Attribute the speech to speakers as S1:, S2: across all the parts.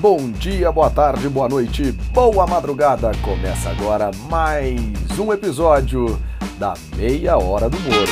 S1: Bom dia, boa tarde, boa noite, boa madrugada. Começa agora mais um episódio da Meia Hora do Moro.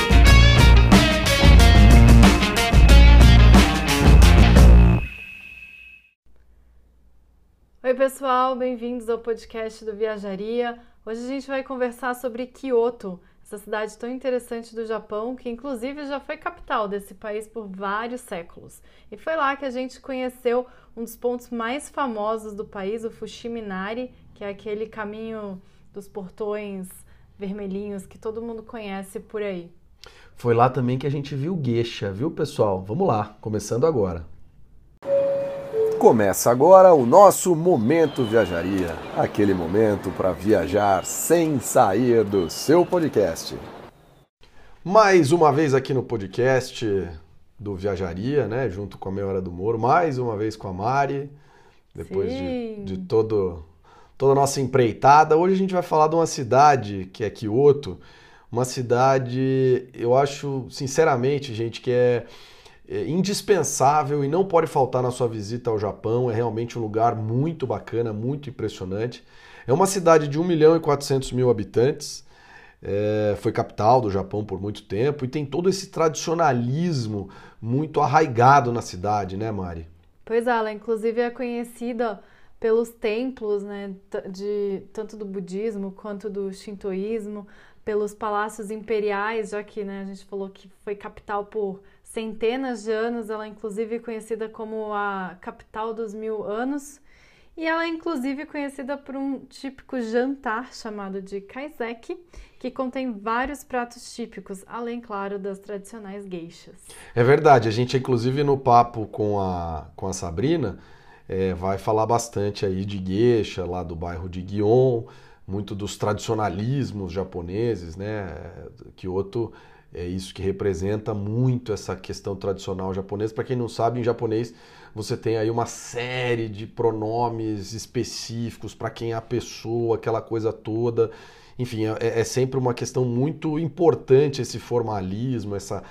S2: Oi, pessoal, bem-vindos ao podcast do Viajaria. Hoje a gente vai conversar sobre Kyoto, essa cidade tão interessante do Japão, que inclusive já foi capital desse país por vários séculos. E foi lá que a gente conheceu um dos pontos mais famosos do país, o Fushiminari, que é aquele caminho dos portões vermelhinhos que todo mundo conhece por aí.
S1: Foi lá também que a gente viu Geisha, viu, pessoal? Vamos lá, começando agora. Começa agora o nosso Momento Viajaria aquele momento para viajar sem sair do seu podcast. Mais uma vez aqui no podcast do Viajaria, né? Junto com a Meia Hora do Moro, mais uma vez com a Mari, depois de, de todo, toda a nossa empreitada. Hoje a gente vai falar de uma cidade que é Kyoto, uma cidade, eu acho, sinceramente, gente, que é é indispensável e não pode faltar na sua visita ao Japão. É realmente um lugar muito bacana, muito impressionante. É uma cidade de 1 milhão e 400 mil habitantes. É, foi capital do Japão por muito tempo e tem todo esse tradicionalismo muito arraigado na cidade, né, Mari?
S2: Pois é, ela inclusive é conhecida pelos templos, né, de tanto do budismo quanto do shintoísmo, pelos palácios imperiais, já que né, a gente falou que foi capital por centenas de anos, ela é inclusive conhecida como a capital dos mil anos. E ela é inclusive conhecida por um típico jantar chamado de kaiseki, que contém vários pratos típicos, além, claro, das tradicionais geixas.
S1: É verdade, a gente inclusive no papo com a, com a Sabrina é, vai falar bastante aí de geisha, lá do bairro de Gion, muito dos tradicionalismos japoneses, né? Kyoto é isso que representa muito essa questão tradicional japonesa. Para quem não sabe, em japonês você tem aí uma série de pronomes específicos para quem é a pessoa, aquela coisa toda. Enfim, é, é sempre uma questão muito importante esse formalismo, essa,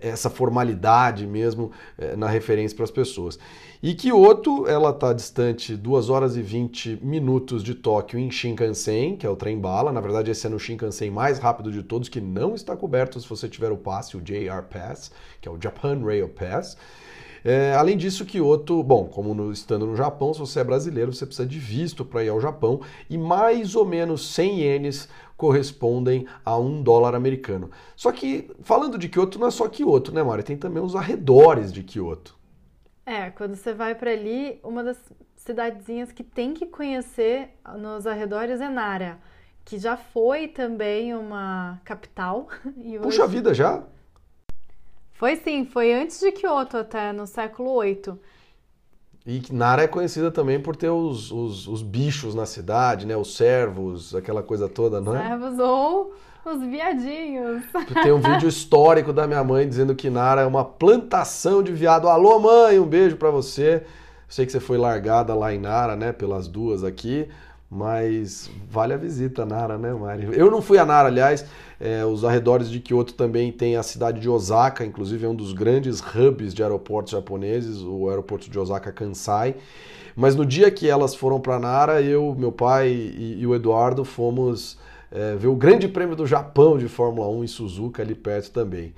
S1: essa formalidade mesmo é, na referência para as pessoas. E Kyoto, ela está distante 2 horas e 20 minutos de Tóquio em Shinkansen, que é o trem bala. Na verdade, esse é no Shinkansen mais rápido de todos, que não está coberto se você tiver o passe, o JR Pass, que é o Japan Rail Pass. É, além disso, Kyoto, bom, como no, estando no Japão, se você é brasileiro, você precisa de visto para ir ao Japão e mais ou menos 100 ienes correspondem a um dólar americano. Só que, falando de Kyoto, não é só Kyoto, né, Mari? Tem também os arredores de Kyoto.
S2: É, quando você vai para ali, uma das cidadezinhas que tem que conhecer nos arredores é Nara, que já foi também uma capital.
S1: Hoje... Puxa vida, já?
S2: Foi sim, foi antes de Kyoto até, no século VIII.
S1: E Nara é conhecida também por ter os, os, os, bichos na cidade, né? Os servos, aquela coisa toda, não
S2: é? Servos ou os viadinhos.
S1: Tem um vídeo histórico da minha mãe dizendo que Nara é uma plantação de viado. Alô, mãe, um beijo para você. sei que você foi largada lá em Nara, né? Pelas duas aqui. Mas vale a visita, Nara, né, Mari? Eu não fui a Nara, aliás. É, os arredores de Kyoto também tem a cidade de Osaka, inclusive é um dos grandes hubs de aeroportos japoneses, o aeroporto de Osaka Kansai. Mas no dia que elas foram para Nara, eu, meu pai e, e o Eduardo fomos é, ver o Grande Prêmio do Japão de Fórmula 1 em Suzuka, ali perto também.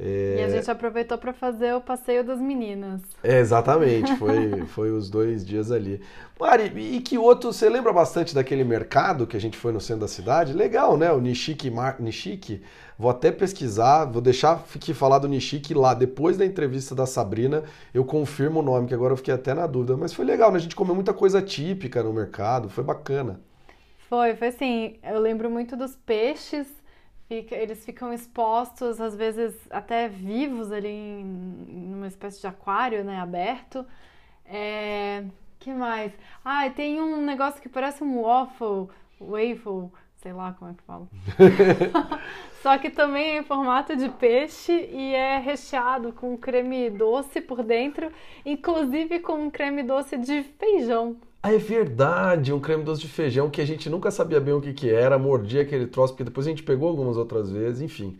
S2: É... E a gente aproveitou para fazer o passeio das meninas.
S1: É, exatamente, foi, foi os dois dias ali. Mari, e que outro, você lembra bastante daquele mercado que a gente foi no centro da cidade? Legal, né? O Nishiki, Mar... Nishiki. Vou até pesquisar, vou deixar aqui falar do Nishiki lá. Depois da entrevista da Sabrina, eu confirmo o nome, que agora eu fiquei até na dúvida. Mas foi legal, né? A gente comeu muita coisa típica no mercado, foi bacana.
S2: Foi, foi assim. Eu lembro muito dos peixes Fica, eles ficam expostos, às vezes até vivos ali em, numa espécie de aquário, né, aberto. É, que mais? Ah, tem um negócio que parece um waffle, waffle, sei lá como é que fala. Só que também é em formato de peixe e é recheado com creme doce por dentro, inclusive com um creme doce de feijão.
S1: Ah, é verdade, um creme doce de feijão que a gente nunca sabia bem o que, que era, mordia aquele troço, porque depois a gente pegou algumas outras vezes, enfim.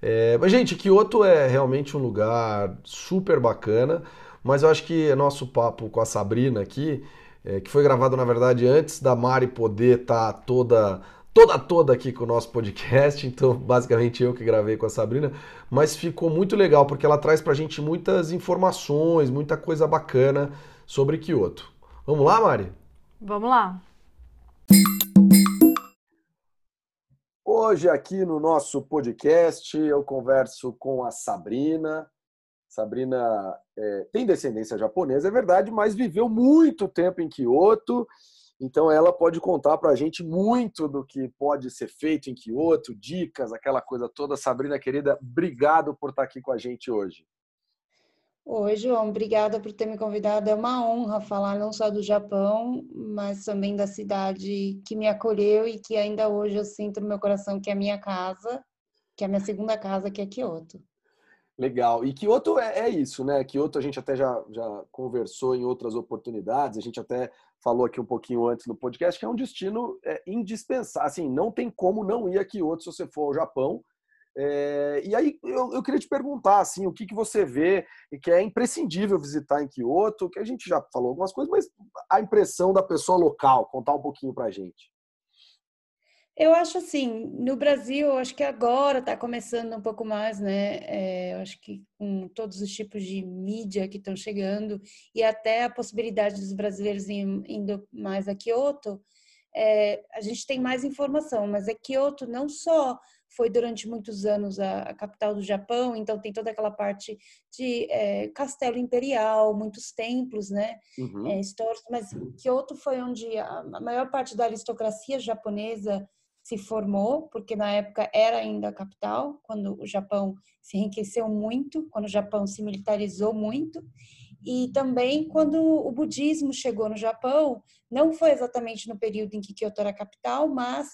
S1: É, mas, gente, Kyoto é realmente um lugar super bacana, mas eu acho que nosso papo com a Sabrina aqui, é, que foi gravado na verdade antes da Mari poder estar tá toda toda toda aqui com o nosso podcast, então basicamente eu que gravei com a Sabrina, mas ficou muito legal porque ela traz pra gente muitas informações, muita coisa bacana sobre Kyoto. Vamos lá, Mari?
S2: Vamos lá.
S1: Hoje aqui no nosso podcast eu converso com a Sabrina. Sabrina é, tem descendência japonesa, é verdade, mas viveu muito tempo em Kyoto então ela pode contar para a gente muito do que pode ser feito em Kyoto, dicas, aquela coisa toda. Sabrina, querida, obrigado por estar aqui com a gente hoje.
S3: Oi, João, obrigada por ter me convidado. É uma honra falar não só do Japão, mas também da cidade que me acolheu e que ainda hoje eu sinto no meu coração que é a minha casa, que é a minha segunda casa, que é Kyoto.
S1: Legal. E Kyoto é, é isso, né? Kyoto a gente até já, já conversou em outras oportunidades, a gente até falou aqui um pouquinho antes no podcast, que é um destino é, indispensável. Assim, não tem como não ir a Kyoto se você for ao Japão. É, e aí eu, eu, queria te perguntar assim, o que, que você vê e que é imprescindível visitar em Kyoto, que a gente já falou algumas coisas, mas a impressão da pessoa local, contar um pouquinho para a gente.
S3: Eu acho assim, no Brasil, acho que agora está começando um pouco mais, né? É, eu acho que com todos os tipos de mídia que estão chegando e até a possibilidade dos brasileiros indo mais a Kyoto, é, a gente tem mais informação. Mas a Kyoto não só foi durante muitos anos a, a capital do Japão, então tem toda aquela parte de é, castelo imperial, muitos templos, né? Uhum. É, históricos. Mas Kyoto foi onde a, a maior parte da aristocracia japonesa se formou, porque na época era ainda a capital, quando o Japão se enriqueceu muito, quando o Japão se militarizou muito, e também quando o budismo chegou no Japão, não foi exatamente no período em que Kyoto era capital, mas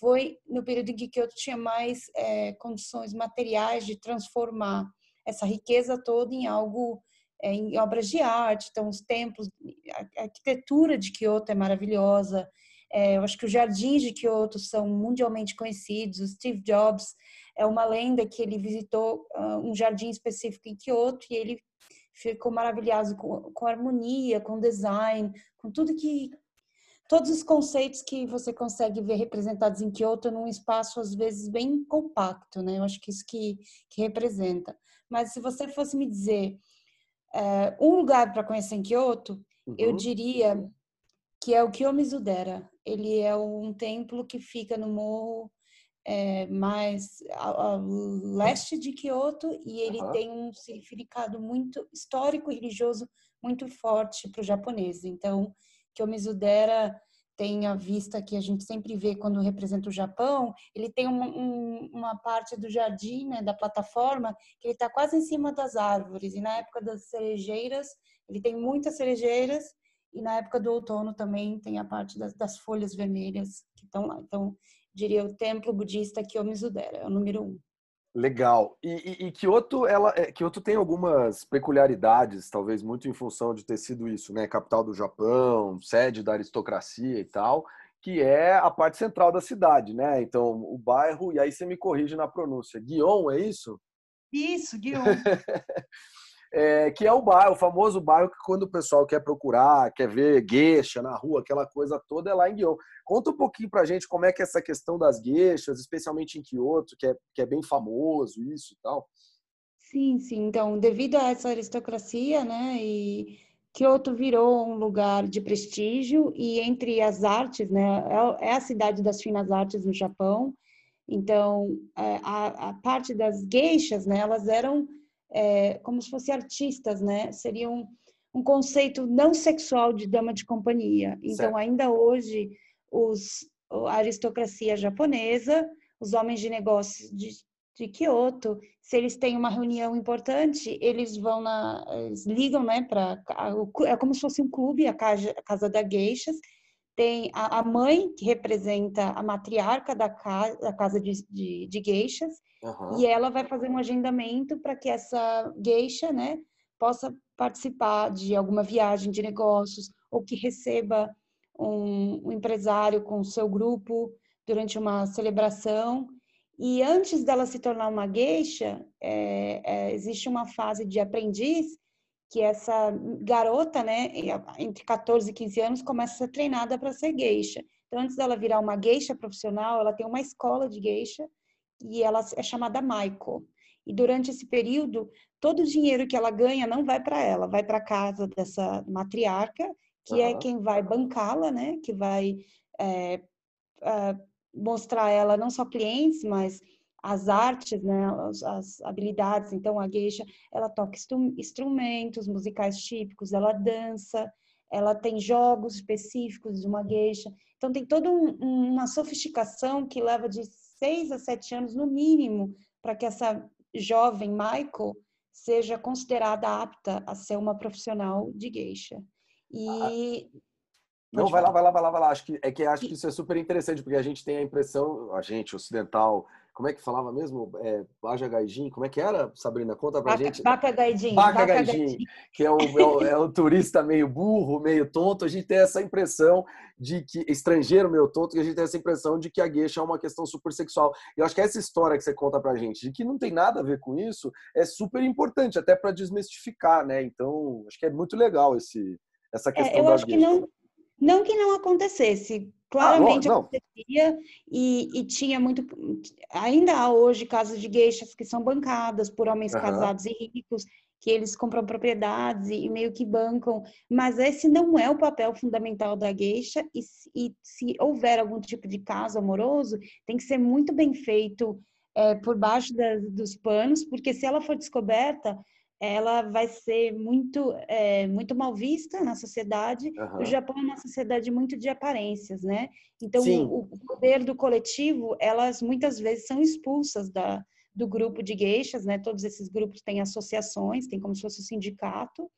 S3: foi no período em que Kyoto tinha mais é, condições materiais de transformar essa riqueza toda em algo, é, em obras de arte. Então, os templos, a arquitetura de Kyoto é maravilhosa, é, eu acho que os jardins de Kyoto são mundialmente conhecidos. O Steve Jobs é uma lenda que ele visitou uh, um jardim específico em Kyoto e ele ficou maravilhado com, com harmonia, com design, com tudo que todos os conceitos que você consegue ver representados em Kyoto num espaço às vezes bem compacto, né? Eu acho que isso que, que representa. Mas se você fosse me dizer é, um lugar para conhecer em Kyoto, uhum. eu diria que é o Kiyomizu-dera. Ele é um templo que fica no morro é, mais ao, ao, leste de Kyoto e ele uhum. tem um significado muito histórico e religioso muito forte para o japonês. Então, Kiyomizu-dera tem a vista que a gente sempre vê quando representa o Japão, ele tem uma, um, uma parte do jardim, né, da plataforma, que ele está quase em cima das árvores. E na época das cerejeiras, ele tem muitas cerejeiras e na época do outono também tem a parte das, das folhas vermelhas que estão lá. Então, diria o templo budista Kiyomizu-dera, é o número um.
S1: Legal. E, e, e, Kyoto, ela, é, Kyoto tem algumas peculiaridades, talvez muito em função de ter sido isso, né? Capital do Japão, sede da aristocracia e tal, que é a parte central da cidade, né? Então, o bairro, e aí você me corrige na pronúncia, Guion, é isso?
S3: Isso, Guion.
S1: é, que é o bairro, o famoso bairro que quando o pessoal quer procurar, quer ver gueixa na rua, aquela coisa toda, é lá em Guion. Conta um pouquinho pra gente como é que é essa questão das gueixas, especialmente em Kyoto, que é, que é bem famoso isso e tal.
S3: Sim, sim. Então, devido a essa aristocracia, né, e Kyoto virou um lugar de prestígio e entre as artes, né, é, é a cidade das finas artes no Japão. Então, é, a, a parte das gueixas, né, elas eram é, como se fossem artistas, né? Seria um, um conceito não sexual de dama de companhia. Então, certo. ainda hoje, os, a aristocracia japonesa, os homens de negócios de, de Kyoto, se eles têm uma reunião importante, eles vão na, eles ligam, né, para é como se fosse um clube, a casa, a casa da Geishas, tem a, a mãe que representa a matriarca da casa, da casa de, de, de geishas, Uhum. E ela vai fazer um agendamento para que essa geisha, né, possa participar de alguma viagem de negócios ou que receba um, um empresário com o seu grupo durante uma celebração. E antes dela se tornar uma geisha, é, é, existe uma fase de aprendiz que essa garota, né, entre 14 e 15 anos, começa a ser treinada para ser geisha. Então, antes dela virar uma geisha profissional, ela tem uma escola de geisha e ela é chamada Maiko. E durante esse período, todo o dinheiro que ela ganha não vai para ela, vai para casa dessa matriarca, que uhum. é quem vai bancá-la, né? Que vai é, é, mostrar ela não só clientes, mas as artes, né, as, as, habilidades. Então, a geisha, ela toca instrumentos musicais típicos, ela dança, ela tem jogos específicos de uma geisha. Então, tem toda um, uma sofisticação que leva de seis a sete anos, no mínimo, para que essa jovem Michael seja considerada apta a ser uma profissional de geisha. E
S1: ah, não, vai lá, vai lá, vai lá, vai lá. Acho que é que acho que isso é super interessante porque a gente tem a impressão, a gente ocidental, como é que falava mesmo? É, Baja Gaijin, como é que era, Sabrina? Conta pra
S3: Baca,
S1: gente.
S3: Baca Gaijin.
S1: Baca, Gaijin, que é um, é, um, é turista meio burro, meio tonto. A gente tem essa impressão de que, estrangeiro meio tonto, que a gente tem essa impressão de que a gueixa é uma questão super sexual. E eu acho que essa história que você conta pra gente, de que não tem nada a ver com isso, é super importante, até para desmistificar, né? Então, acho que é muito legal esse, essa questão
S3: é, eu acho que não não que não acontecesse, claramente ah, acontecia e, e, tinha muito. Ainda há hoje casos de gueixas que são bancadas por homens uhum. casados e ricos, que eles compram propriedades e, e, meio que bancam, mas esse não é o papel fundamental da gueixa e, e se houver algum tipo de caso amoroso, tem que ser muito bem feito é, por baixo dos panos, porque se ela for descoberta, ela vai ser muito é, muito mal vista na sociedade. Uhum. O Japão é uma sociedade muito de aparências, né? Então o, o, poder do coletivo, elas muitas vezes são expulsas da do grupo de geishas, né? Todos esses grupos têm associações, tem como se fosse um sindicato.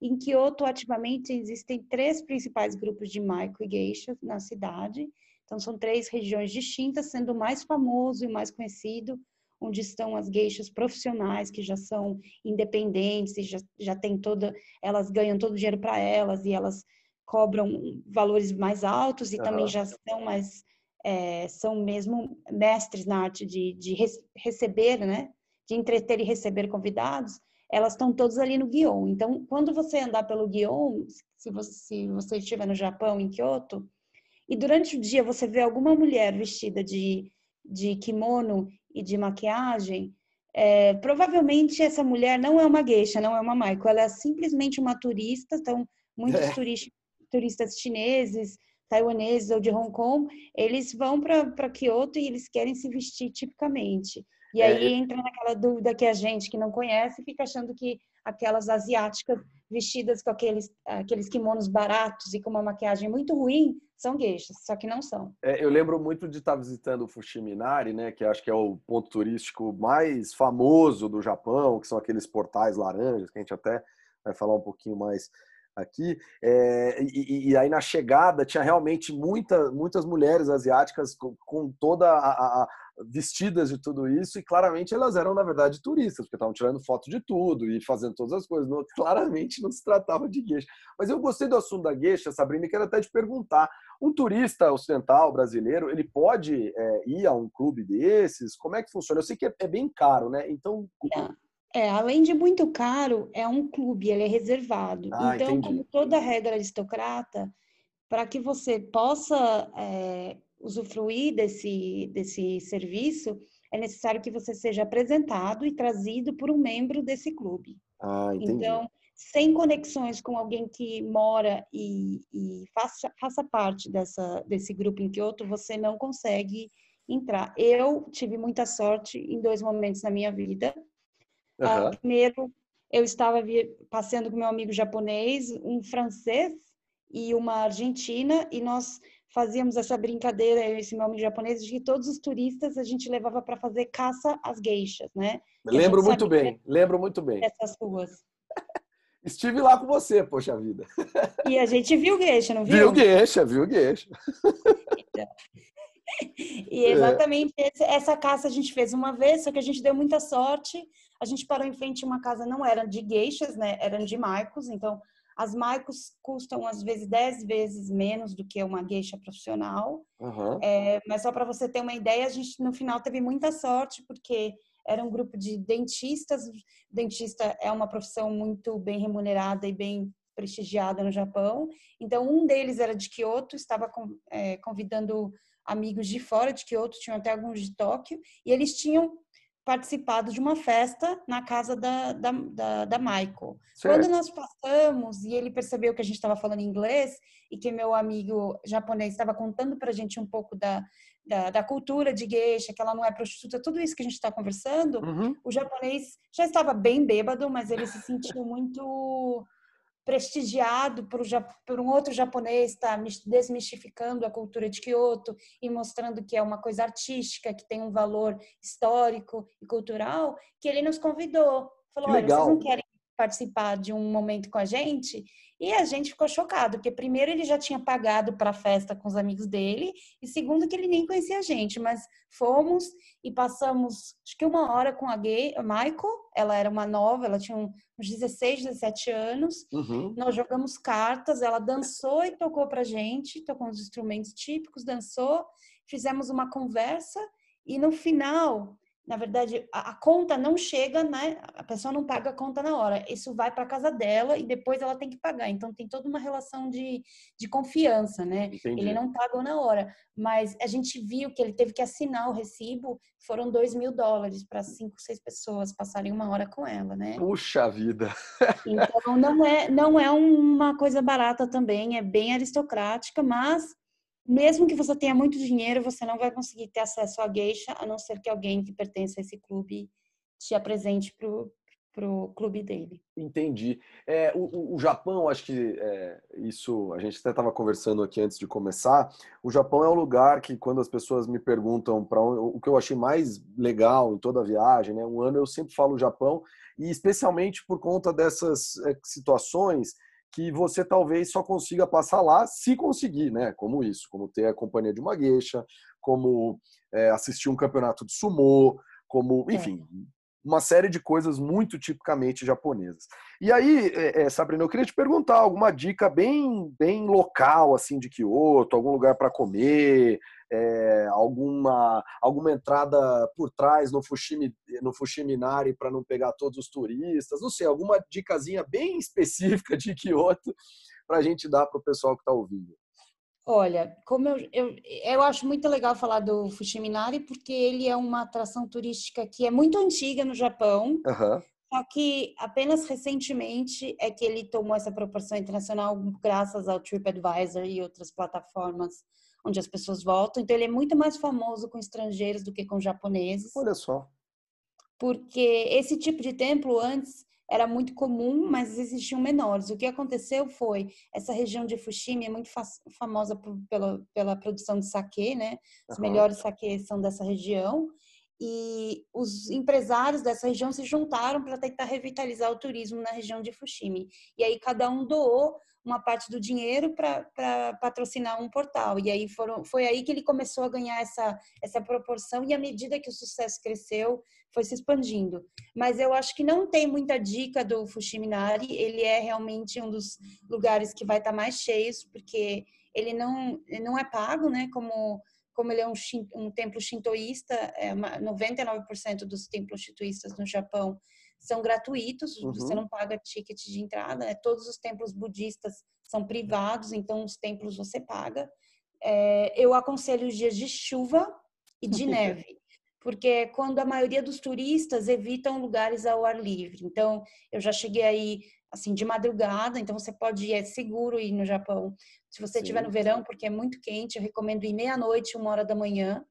S3: Em Kyoto, ativamente, existem três principais grupos de maiko e geishas na cidade. Então, são três regiões distintas, sendo o mais famoso e mais conhecido onde estão as geixas profissionais que já são independentes e já, já tem toda, elas ganham todo o dinheiro para elas e elas cobram valores mais altos e uhum. também já são mais é, são mesmo mestres na arte de, de receber, né? De entreter e receber convidados. Elas estão todas ali no Guion. Então, quando você andar pelo Guion, se você, se você estiver no Japão, em Kyoto, e durante o dia você vê alguma mulher vestida de, de kimono e de maquiagem, é, provavelmente essa mulher não é uma geisha, não é uma Maiko, ela é simplesmente uma turista. Então, muitos é. turistas, turistas chineses, taiwaneses ou de Hong Kong, eles vão para Kyoto e eles querem se vestir tipicamente. E aí é. entra naquela dúvida que a gente que não conhece fica achando que aquelas asiáticas vestidas com aqueles, aqueles kimonos baratos e com uma maquiagem muito ruim são gueixas, só que não são.
S1: É, eu lembro muito de estar visitando o Fushiminari, né, que acho que é o ponto turístico mais famoso do Japão, que são aqueles portais laranjas, que a gente até vai falar um pouquinho mais aqui. É, e, e, aí na chegada tinha realmente muita, muitas mulheres asiáticas com, com toda a, a, vestidas de tudo isso, e claramente elas eram, na verdade, turistas, porque estavam tirando foto de tudo e fazendo todas as coisas. Não, claramente não se tratava de gueixa. Mas eu gostei do assunto da gueixa, Sabrina, e quero até te perguntar: um turista ocidental brasileiro, ele pode é, ir a um clube desses? Como é que funciona? Eu sei que é, é bem caro, né? Então.
S3: É, além de muito caro, é um clube, ele é reservado. Ah, então, entendi. como toda regra aristocrata, para que você possa é, usufruir desse, desse serviço, é necessário que você seja apresentado e trazido por um membro desse clube.
S1: Ah,
S3: então, sem conexões com alguém que mora e, e faça, faça parte dessa, desse grupo em Kyoto, você não consegue entrar. Eu tive muita sorte em dois momentos na minha vida. Uhum. Uh, primeiro, eu estava passeando com meu amigo japonês, um francês e uma argentina, e nós fazíamos essa brincadeira, esse nome japonês, de que todos os turistas a gente levava para fazer caça às geixas, né?
S1: lembro muito bem, lembro muito bem.
S3: Essas ruas.
S1: Estive lá com você, poxa vida.
S3: E a gente viu gueixa, não viu?
S1: Viu gueixa, viu gueixa.
S3: E exatamente é. essa caça a gente fez uma vez, só que a gente deu muita sorte. A gente parou em frente a uma casa, não era de gueixas, né? Eram de maicos, então as maicos custam às vezes 10 vezes menos do que uma gueixa profissional. Uhum. É, mas só para você ter uma ideia, a gente no final teve muita sorte, porque era um grupo de dentistas. Dentista é uma profissão muito bem remunerada e bem prestigiada no Japão. Então, um deles era de Kyoto, estava é, convidando amigos de fora de Kyoto, tinham até alguns de Tóquio, e eles tinham participado de uma festa na casa da, da, da, da Michael. Certo. Quando nós passamos e ele percebeu que a gente estava falando inglês e que meu amigo japonês estava contando para a gente um pouco da, da, da, cultura de geisha, que ela não é prostituta, tudo isso que a gente está conversando, uhum. o japonês já estava bem bêbado, mas ele se sentiu muito prestigiado por, por, um outro japonês, está desmistificando a cultura de Kyoto e mostrando que é uma coisa artística, que tem um valor histórico e cultural, que ele nos convidou. Falou, olha, vocês não querem participar de um momento com a gente? E a gente ficou chocado, porque primeiro ele já tinha pagado para a festa com os amigos dele, e segundo que ele nem conhecia a gente, mas fomos e passamos acho que uma hora com a gay, a Michael, ela era uma nova, ela tinha uns 16, 17 anos. Uhum. Nós jogamos cartas, ela dançou e tocou pra gente, tocou uns instrumentos típicos, dançou, fizemos uma conversa e no final na verdade, a, a, conta não chega, né? A pessoa não paga a conta na hora. Isso vai para casa dela e depois ela tem que pagar. Então tem toda uma relação de, de confiança, né? Entendi. Ele não pagou na hora, mas a gente viu que ele teve que assinar o recibo. Foram dois mil dólares para cinco, seis pessoas passarem uma hora com ela, né?
S1: Puxa vida!
S3: Então não é não é uma coisa barata também. É bem aristocrática, mas mesmo que você tenha muito dinheiro, você não vai conseguir ter acesso à geisha, a não ser que alguém que pertence a esse clube te apresente pro pro clube dele.
S1: Entendi. É, o, o Japão, acho que é, isso a gente até estava conversando aqui antes de começar. O Japão é um lugar que quando as pessoas me perguntam para o que eu achei mais legal em toda a viagem, né? Um ano eu sempre falo Japão e especialmente por conta dessas é, situações que você talvez só consiga passar lá se conseguir, né? Como isso, como ter a companhia de uma gueixa, como é, assistir um campeonato de sumô, como, é. enfim. Uma série de coisas muito tipicamente japonesas. E aí, é, Sabrina, eu queria te perguntar alguma dica bem, bem local, assim, de Kyoto, algum lugar para comer, é, alguma, alguma entrada por trás no Fushimi, no Fushiminari para não pegar todos os turistas, não sei, alguma dicasinha bem específica de Kyoto para a gente dar para o pessoal que está ouvindo.
S3: Olha, como eu, eu, eu acho muito legal falar do Fushiminari, porque ele é uma atração turística que é muito antiga no Japão, uhum. só que apenas recentemente é que ele tomou essa proporção internacional graças ao TripAdvisor e outras plataformas onde as pessoas voltam. Então, ele é muito mais famoso com estrangeiros do que com japoneses.
S1: Olha só.
S3: Porque esse tipo de templo antes era muito comum, mas existiam menores. O que aconteceu foi essa região de Fushimi é muito fa famosa por, pela, pela produção de saquê, né? Os uhum. melhores saquês são dessa região. E os empresários dessa região se juntaram para tentar revitalizar o turismo na região de Fushimi. E aí cada um doou uma parte do dinheiro para patrocinar um portal. E aí foram, foi aí que ele começou a ganhar essa, essa proporção e à medida que o sucesso cresceu, foi se expandindo. Mas eu acho que não tem muita dica do Fushiminari, ele é realmente um dos lugares que vai estar tá mais cheios, porque ele não, ele não é pago, né, como como ele é um, um templo shintoísta, é 99% dos templos shintoístas no Japão são gratuitos, uhum. você não paga ticket de entrada, né? todos os templos budistas são privados, então os templos você paga. É, eu aconselho os dias de chuva e de neve, porque é quando a maioria dos turistas evitam lugares ao ar livre. Então, eu já cheguei aí assim de madrugada, então você pode ir, é seguro ir no Japão. Se você estiver no verão, porque é muito quente, eu recomendo ir meia-noite, uma hora da manhã,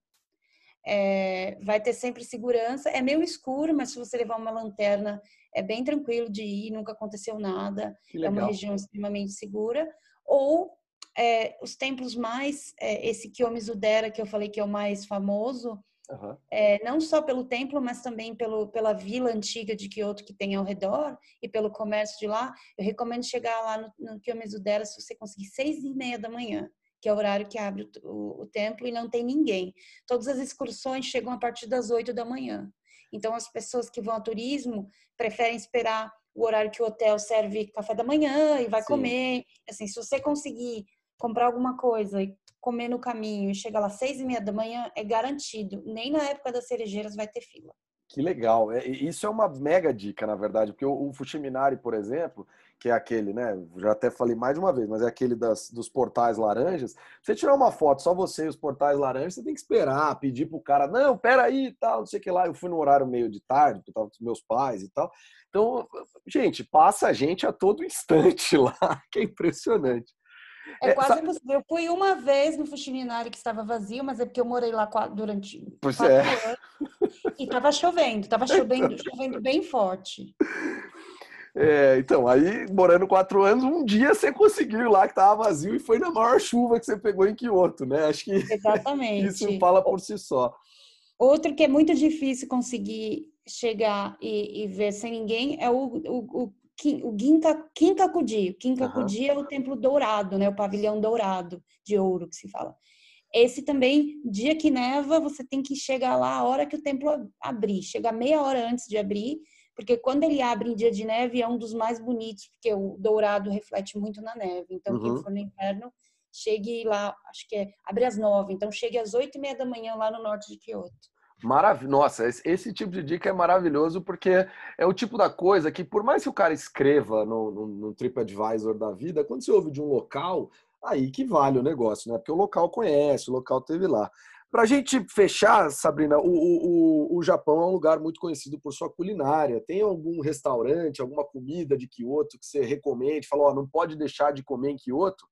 S3: é, vai ter sempre segurança. É meio escuro, mas se você levar uma lanterna, é bem tranquilo de ir, nunca aconteceu nada. É uma região extremamente segura. Ou é, os templos mais, é, esse Kiyomizu-dera, que eu falei que é o mais famoso, uhum. não só pelo templo, mas também pelo, pela vila antiga de Kyoto que tem ao redor e pelo comércio de lá. Eu recomendo chegar lá no, no Kiyomizu-dera se você conseguir seis e meia da manhã que é o horário que abre o, o, o templo e não tem ninguém. Todas as excursões chegam a partir das 8 da manhã. Então, as pessoas que vão a turismo preferem esperar o horário que o hotel serve café da manhã e vai Sim. comer. Assim, se você conseguir comprar alguma coisa e comer no caminho e chegar lá às seis e meia da manhã, é garantido. Nem na época das cerejeiras vai ter fila.
S1: Que legal. É, isso é uma mega dica, na verdade, porque o, o Fushiminari, por exemplo, que é aquele, né? Já até falei mais de uma vez, mas é aquele das, dos portais laranjas. Você tirar uma foto, só você e os portais laranjas, você tem que esperar, pedir pro cara, não, peraí e tal, não sei o que lá. Eu fui no horário meio de tarde, porque tava com os meus pais e tal. Então, gente, passa a gente a todo instante lá, que é impressionante.
S3: É, é quase impossível. Eu fui uma vez no Fuxininari que estava vazio, mas é porque eu morei lá durante
S1: pois quatro é.
S3: anos. E estava chovendo, estava chovendo, chovendo bem forte.
S1: É, então, aí morando quatro anos, um dia você conseguiu ir lá que estava vazio e foi na maior chuva que você pegou em Kyoto, né? Acho que
S3: Exatamente.
S1: isso fala por si só.
S3: Outro que é muito difícil conseguir chegar e, e ver sem ninguém é o, o, o o Ginka, Kinkakudi. O Kinkakudi uhum. é o templo dourado, né? O pavilhão dourado de ouro que se fala. Esse também, dia que neva, você tem que chegar lá a hora que o templo abrir. Chegar meia hora antes de abrir, porque quando ele abre em dia de neve é um dos mais bonitos, porque o dourado reflete muito na neve. Então, uhum. quem for no inverno, chegue lá, acho que é, abre às nove. Então, chegue às oito e meia da manhã lá no norte de Kyoto.
S1: Maravilhoso. Nossa, esse, tipo de dica é maravilhoso porque é o tipo da coisa que, por mais que o cara escreva no, no, no TripAdvisor da vida, quando você ouve de um local, aí que vale o negócio, né? Porque o local conhece, o local teve lá. Para a gente fechar, Sabrina, o, o, o Japão é um lugar muito conhecido por sua culinária. Tem algum restaurante, alguma comida de Kyoto que você recomende? Fala, ó, não pode deixar de comer em Kyoto?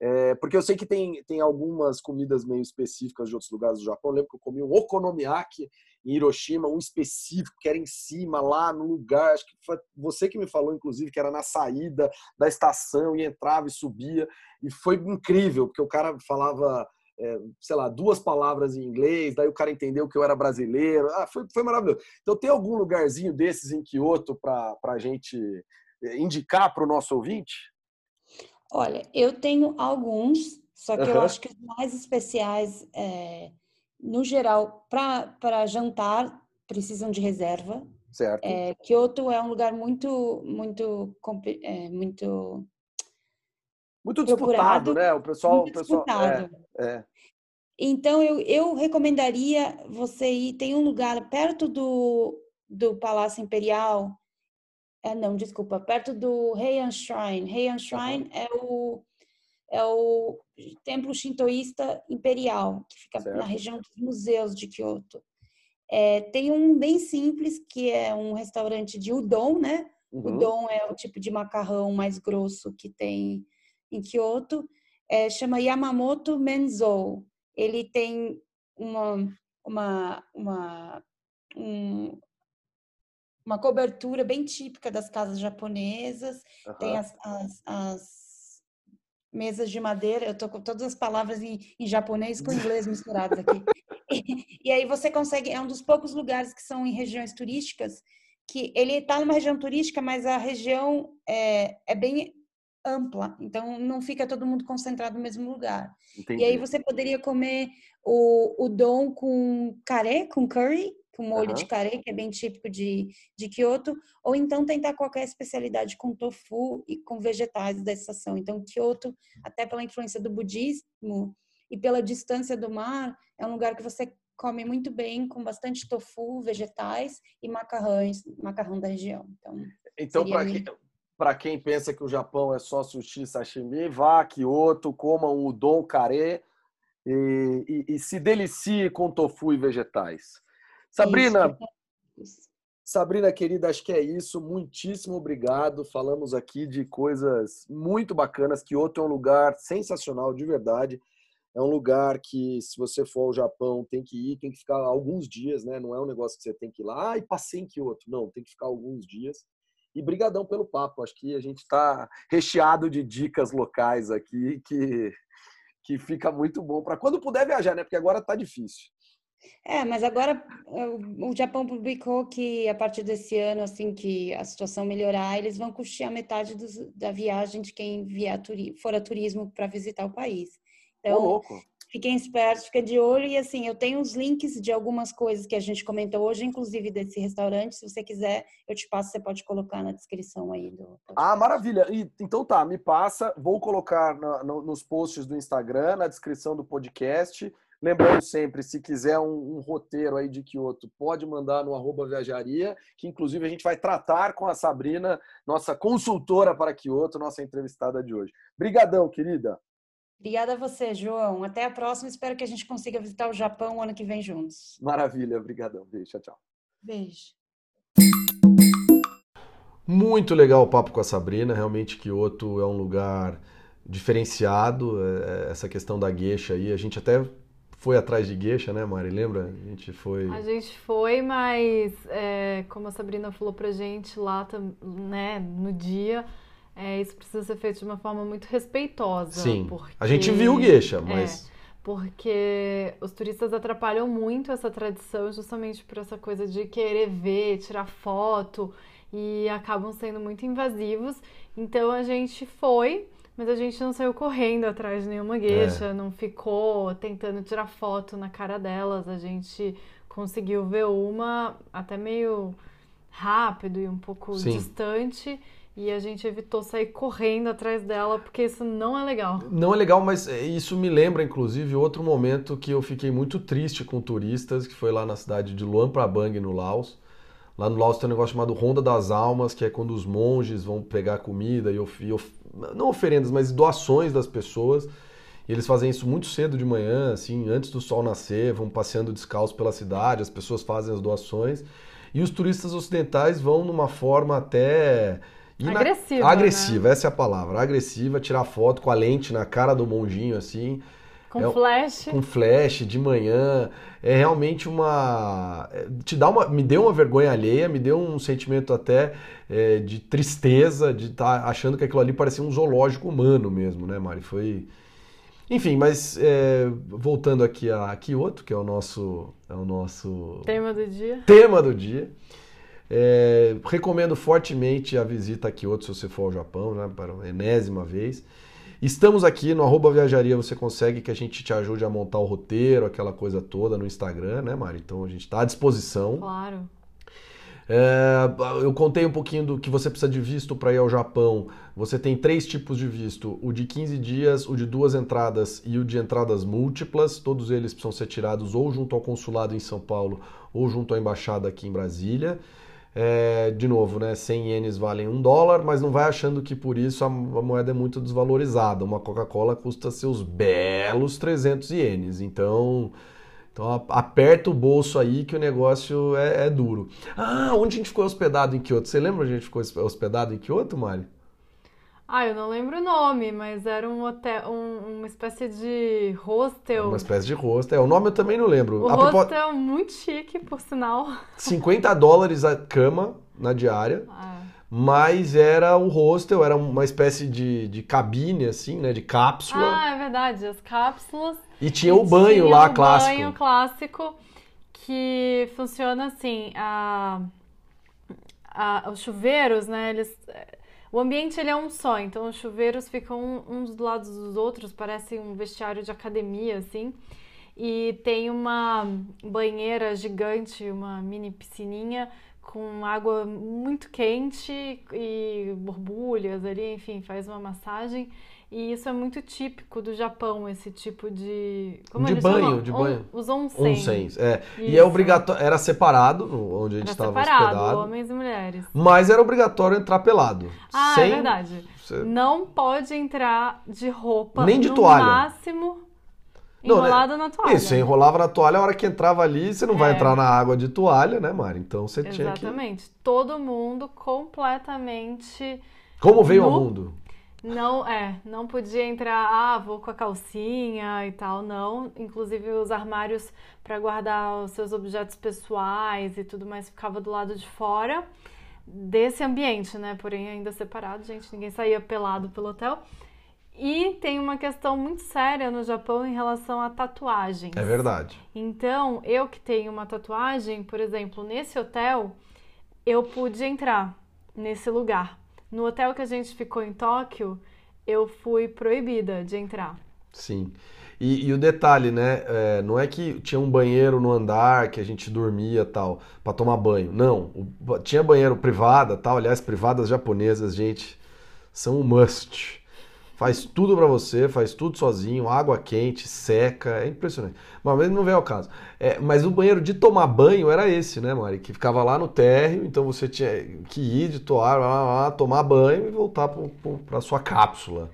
S1: É, porque eu sei que tem, tem algumas comidas meio específicas de outros lugares do Japão. Eu lembro que eu comi um okonomiyaki em Hiroshima, um específico que era em cima, lá no lugar. Acho que foi você que me falou, inclusive, que era na saída da estação e entrava e subia. E foi incrível, porque o cara falava. É, sei lá, duas palavras em inglês, daí o cara entendeu que eu era brasileiro. Ah, foi, foi maravilhoso. Então, tem algum lugarzinho desses em Kyoto para a gente é, indicar para o nosso ouvinte?
S3: Olha, eu tenho alguns, só que uhum. eu acho que os mais especiais, é, no geral, para jantar, precisam de reserva.
S1: Certo.
S3: É, Kyoto é um lugar muito, muito, é, muito
S1: muito disputado, né? O pessoal, muito pessoal é, é.
S3: Então eu, eu recomendaria você ir. Tem um lugar perto do, do Palácio Imperial é, não, desculpa, perto do Heian Shrine. Heian Shrine uhum. é, o, é o templo shintoísta imperial, que fica certo. na região dos museus de Kyoto. É, tem um bem simples, que é um restaurante de udon, né? Uhum. Udon é o tipo de macarrão mais grosso que tem em Kyoto. É, chama Yamamoto Menzo. Ele tem uma, uma, uma, um, uma cobertura bem típica das casas japonesas, uhum. tem as, as, as, mesas de madeira, eu tô com todas as palavras em, em japonês com inglês misturadas aqui. E, e, aí você consegue, é um dos poucos lugares que são em regiões turísticas, que ele está numa região turística, mas a região é, é bem ampla, então não fica todo mundo concentrado no mesmo lugar. Entendi. E aí você poderia comer o, o dom com carê, com curry, com molho uhum. de carê, que é bem típico de, de Kyoto, ou então tentar qualquer especialidade com tofu e com vegetais da estação. Então, Kyoto, até pela influência do budismo e pela distância do mar, é um lugar que você come muito bem, com bastante tofu, vegetais e macarrões, macarrão da região. Então,
S1: então para quem, para quem pensa que o Japão é só sushi e sashimi, vá a Kyoto, coma um udon carê e, e, e se delicie com tofu e vegetais. Sabrina, Sabrina, querida, acho que é isso. Muitíssimo obrigado. Falamos aqui de coisas muito bacanas. Kyoto é um lugar sensacional, de verdade. É um lugar que, se você for ao Japão, tem que ir, tem que ficar alguns dias, né? Não é um negócio que você tem que ir lá ah, e passei em Kyoto. Não, tem que ficar alguns dias. E brigadão pelo papo. Acho que a gente está recheado de dicas locais aqui que, que fica muito bom para quando puder viajar, né? Porque agora está difícil.
S3: É, mas agora o Japão publicou que a partir desse ano, assim que a situação melhorar, eles vão custear metade dos, da viagem de quem vier turi, for a turismo para visitar o país.
S1: Então, oh, louco.
S3: Fiquem espertos, fiquem de olho e assim, eu tenho os links de algumas coisas que a gente comentou hoje, inclusive desse restaurante. Se você quiser, eu te passo, você pode colocar na descrição aí do.
S1: Ah, maravilha! E, então tá, me passa, vou colocar no, nos posts do Instagram, na descrição do podcast Lembrando sempre, se quiser um, um, roteiro aí de Kyoto, pode mandar no arroba viajaria, que inclusive a gente vai tratar com a Sabrina, nossa consultora para Kyoto, nossa entrevistada de hoje. Brigadão, querida.
S3: Obrigada a você, João. Até a próxima. Espero que a gente consiga visitar o Japão o ano que vem juntos.
S1: Maravilha. Obrigadão. Beijo. Tchau, tchau.
S3: Beijo.
S1: Muito legal o papo com a Sabrina. Realmente, Kyoto é um lugar diferenciado. É, essa questão da gueixa aí, a gente até foi atrás de gueixa, né, Mari? Lembra? A gente foi.
S2: A gente foi, mas é, como a Sabrina falou pra gente lá, né, no dia, é, isso precisa ser feito de uma forma muito respeitosa.
S1: Sim.
S2: Porque...
S1: A gente viu gueixa, é, mas.
S2: É, porque os turistas atrapalham muito essa tradição justamente por essa coisa de querer ver, tirar foto e acabam sendo muito invasivos. Então a gente foi, mas a gente não saiu correndo atrás de nenhuma gueixa, é. não ficou tentando tirar foto na cara delas. A gente conseguiu ver uma até meio rápido e um pouco Sim. distante. E a gente evitou sair correndo atrás dela, porque isso não é legal.
S1: Não é legal, mas isso me lembra, inclusive, outro momento que eu fiquei muito triste com turistas, que foi lá na cidade de Luang Prabang, no Laos. Lá no Laos tem um negócio chamado Ronda das Almas, que é quando os monges vão pegar comida e, e of, não oferendas, mas doações das pessoas. E eles fazem isso muito cedo de manhã, assim, antes do sol nascer, vão passeando descalço pela cidade, as pessoas fazem as doações. E os turistas ocidentais vão numa forma até
S2: agressiva.
S1: Agressiva,
S2: né?
S1: essa é a palavra. Agressiva, tirar foto com a lente na cara do monjinho, assim.
S2: Com é, flash.
S1: Com flash de manhã. É realmente uma. É, te dá uma. Me deu uma vergonha alheia, me deu um sentimento até é, de tristeza, de estar tá achando que aquilo ali parecia um zoológico humano mesmo, né, Mari? Foi. Enfim, mas é, voltando aqui a Kyoto, que é o nosso. É o nosso.
S2: Tema do dia.
S1: Tema do dia. É, recomendo fortemente a visita a Kyoto se você for ao Japão, né, para a enésima vez. Estamos aqui no arroba viajaria, você consegue que a gente te ajude a montar o roteiro, aquela coisa toda no Instagram, né, Mari? Então a gente está à disposição.
S2: Claro.
S1: É, eu contei um pouquinho do que você precisa de visto para ir ao Japão. Você tem três tipos de visto: o de 15 dias, o de duas entradas e o de entradas múltiplas. Todos eles precisam ser tirados ou junto ao consulado em São Paulo ou junto à embaixada aqui em Brasília. É, de novo, né, 100 ienes valem um dólar, mas não vai achando que por isso a, moeda é muito desvalorizada. Uma Coca-Cola custa seus belos 300 ienes. Então, então aperta o bolso aí que o negócio é, é, duro. Ah, onde a gente ficou hospedado em Kyoto? Você lembra onde a gente ficou hospedado em Kyoto, Mari?
S2: Ah, eu não lembro o nome, mas era um hotel, um, uma espécie de hostel.
S1: Uma espécie de hostel. O nome eu também não lembro.
S2: O a hostel propós... muito chique, por sinal.
S1: 50 dólares a cama na diária. Ah. Mas era o hostel, era uma espécie de, de cabine, assim, né? De cápsula.
S2: Ah, é verdade, as cápsulas.
S1: E tinha o banho lá,
S2: um
S1: clássico.
S2: banho clássico que funciona assim. A, a, os chuveiros, né? Eles o ambiente ele é um só, então os chuveiros ficam uns do lado dos outros, parece um vestiário de academia, assim. E tem uma banheira gigante, uma mini piscininha com água muito quente e borbulhas ali, enfim, faz uma massagem. E isso é muito típico do Japão, esse tipo de.
S1: Como de banho, chamam? de banho.
S2: On, os onsens.
S1: Onsens, é. Isso. E é obrigatório. Era separado onde a gente estava hospedado.
S2: homens e mulheres.
S1: Mas era obrigatório entrar pelado.
S2: Ah, é sem... é verdade. Você... Não pode entrar de roupa.
S1: Nem de
S2: no
S1: toalha.
S2: máximo. Enrolado não, né? na toalha.
S1: Isso, você enrolava na toalha, a hora que entrava ali, você não é. vai entrar na água de toalha, né, Mari? Então você
S2: Exatamente.
S1: tinha que...
S2: Exatamente. Todo mundo completamente...
S1: Como veio no... ao mundo?
S2: Não, é, não podia entrar, ah, vou com a calcinha e tal, não. Inclusive os armários para guardar os seus objetos pessoais e tudo mais ficava do lado de fora desse ambiente, né? Porém ainda separado, gente, ninguém saía pelado pelo hotel. E tem uma questão muito séria no Japão em relação a tatuagens.
S1: É verdade.
S2: Então, eu que tenho uma tatuagem, por exemplo, nesse hotel, eu pude entrar nesse lugar no hotel que a gente ficou em Tóquio, eu fui proibida de entrar.
S1: Sim. E, e o detalhe, né? É, não é que tinha um banheiro no andar que a gente dormia tal para tomar banho. Não. O, tinha banheiro privada, tal. Aliás, privadas japonesas, gente, são um must. Faz tudo para você, faz tudo sozinho, água quente, seca, é impressionante. Mas não vem ao caso. É, mas o banheiro de tomar banho era esse, né, Mari? Que ficava lá no térreo, então você tinha que ir de toalha, lá, lá, tomar banho e voltar para sua cápsula.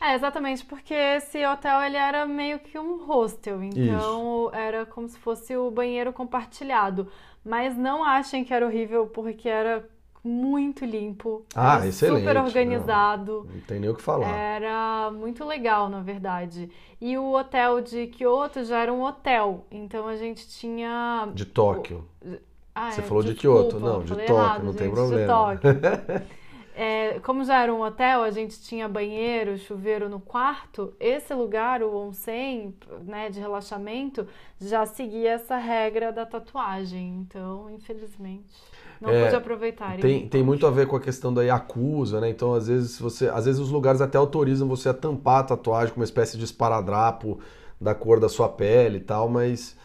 S2: É, exatamente, porque esse hotel ele era meio que um hostel, então Isso. era como se fosse o banheiro compartilhado. Mas não achem que era horrível, porque era muito limpo.
S1: Ah, excelente.
S2: Super organizado.
S1: Não, não, tem nem o que falar.
S2: Era muito legal, na verdade. E o hotel de Kyoto já era um hotel, então a gente tinha.
S1: De Tóquio.
S2: Ah,
S1: Você
S2: é,
S1: falou
S2: desculpa,
S1: de Kyoto, não, de Tóquio,
S2: errado,
S1: não
S2: gente,
S1: tem problema.
S2: De Tóquio. É, como já era um hotel, a gente tinha banheiro, chuveiro no quarto. Esse lugar, o onsen, né, de relaxamento, já seguia essa regra da tatuagem. Então, infelizmente, não é, pude aproveitar.
S1: Tem, tem muito a ver com a questão da Yakuza, né? Então, às vezes, você, às vezes os lugares até autorizam você a tampar a tatuagem com uma espécie de esparadrapo da cor da sua pele e tal, mas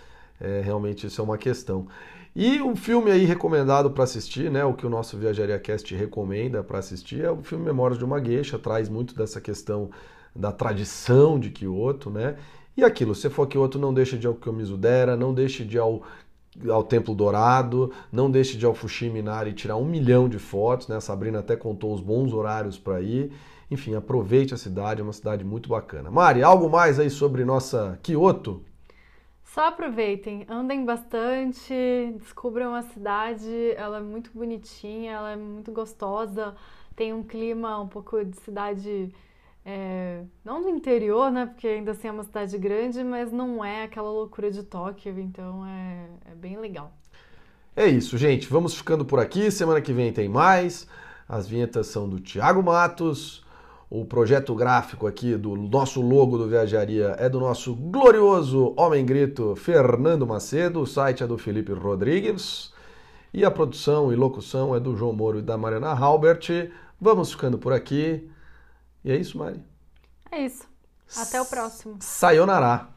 S1: é, realmente isso é uma questão. E um filme aí recomendado para assistir, né, o que o nosso Viajaria Cast recomenda para assistir é o filme Memórias de uma Gueixa, traz muito dessa questão da tradição de Kyoto, né? E aquilo, se for Kyoto, não deixe de ir ao Kiyomizu-dera, não deixe de ir ao, ao Templo Dourado, não deixe de ir ao Fushimi Inari e tirar um milhão de fotos, né? A Sabrina até contou os bons horários para ir. Enfim, aproveite a cidade, é uma cidade muito bacana. Mari, algo mais aí sobre nossa Kyoto?
S2: Só aproveitem, andem bastante, descubram a cidade, ela é muito bonitinha, ela é muito gostosa, tem um clima um pouco de cidade, é, não do interior, né, porque ainda assim é uma cidade grande, mas não é aquela loucura de Tóquio, então é, é bem legal.
S1: É isso, gente, vamos ficando por aqui, semana que vem tem mais, as vinhetas são do Thiago Matos, o projeto gráfico aqui do nosso logo do Viajaria é do nosso glorioso Homem Grito Fernando Macedo, o site é do Felipe Rodrigues e a produção e locução é do João Moro e da Mariana Halbert. Vamos ficando por aqui. E é isso, Mari.
S2: É isso. Até o próximo.
S1: Sayonara.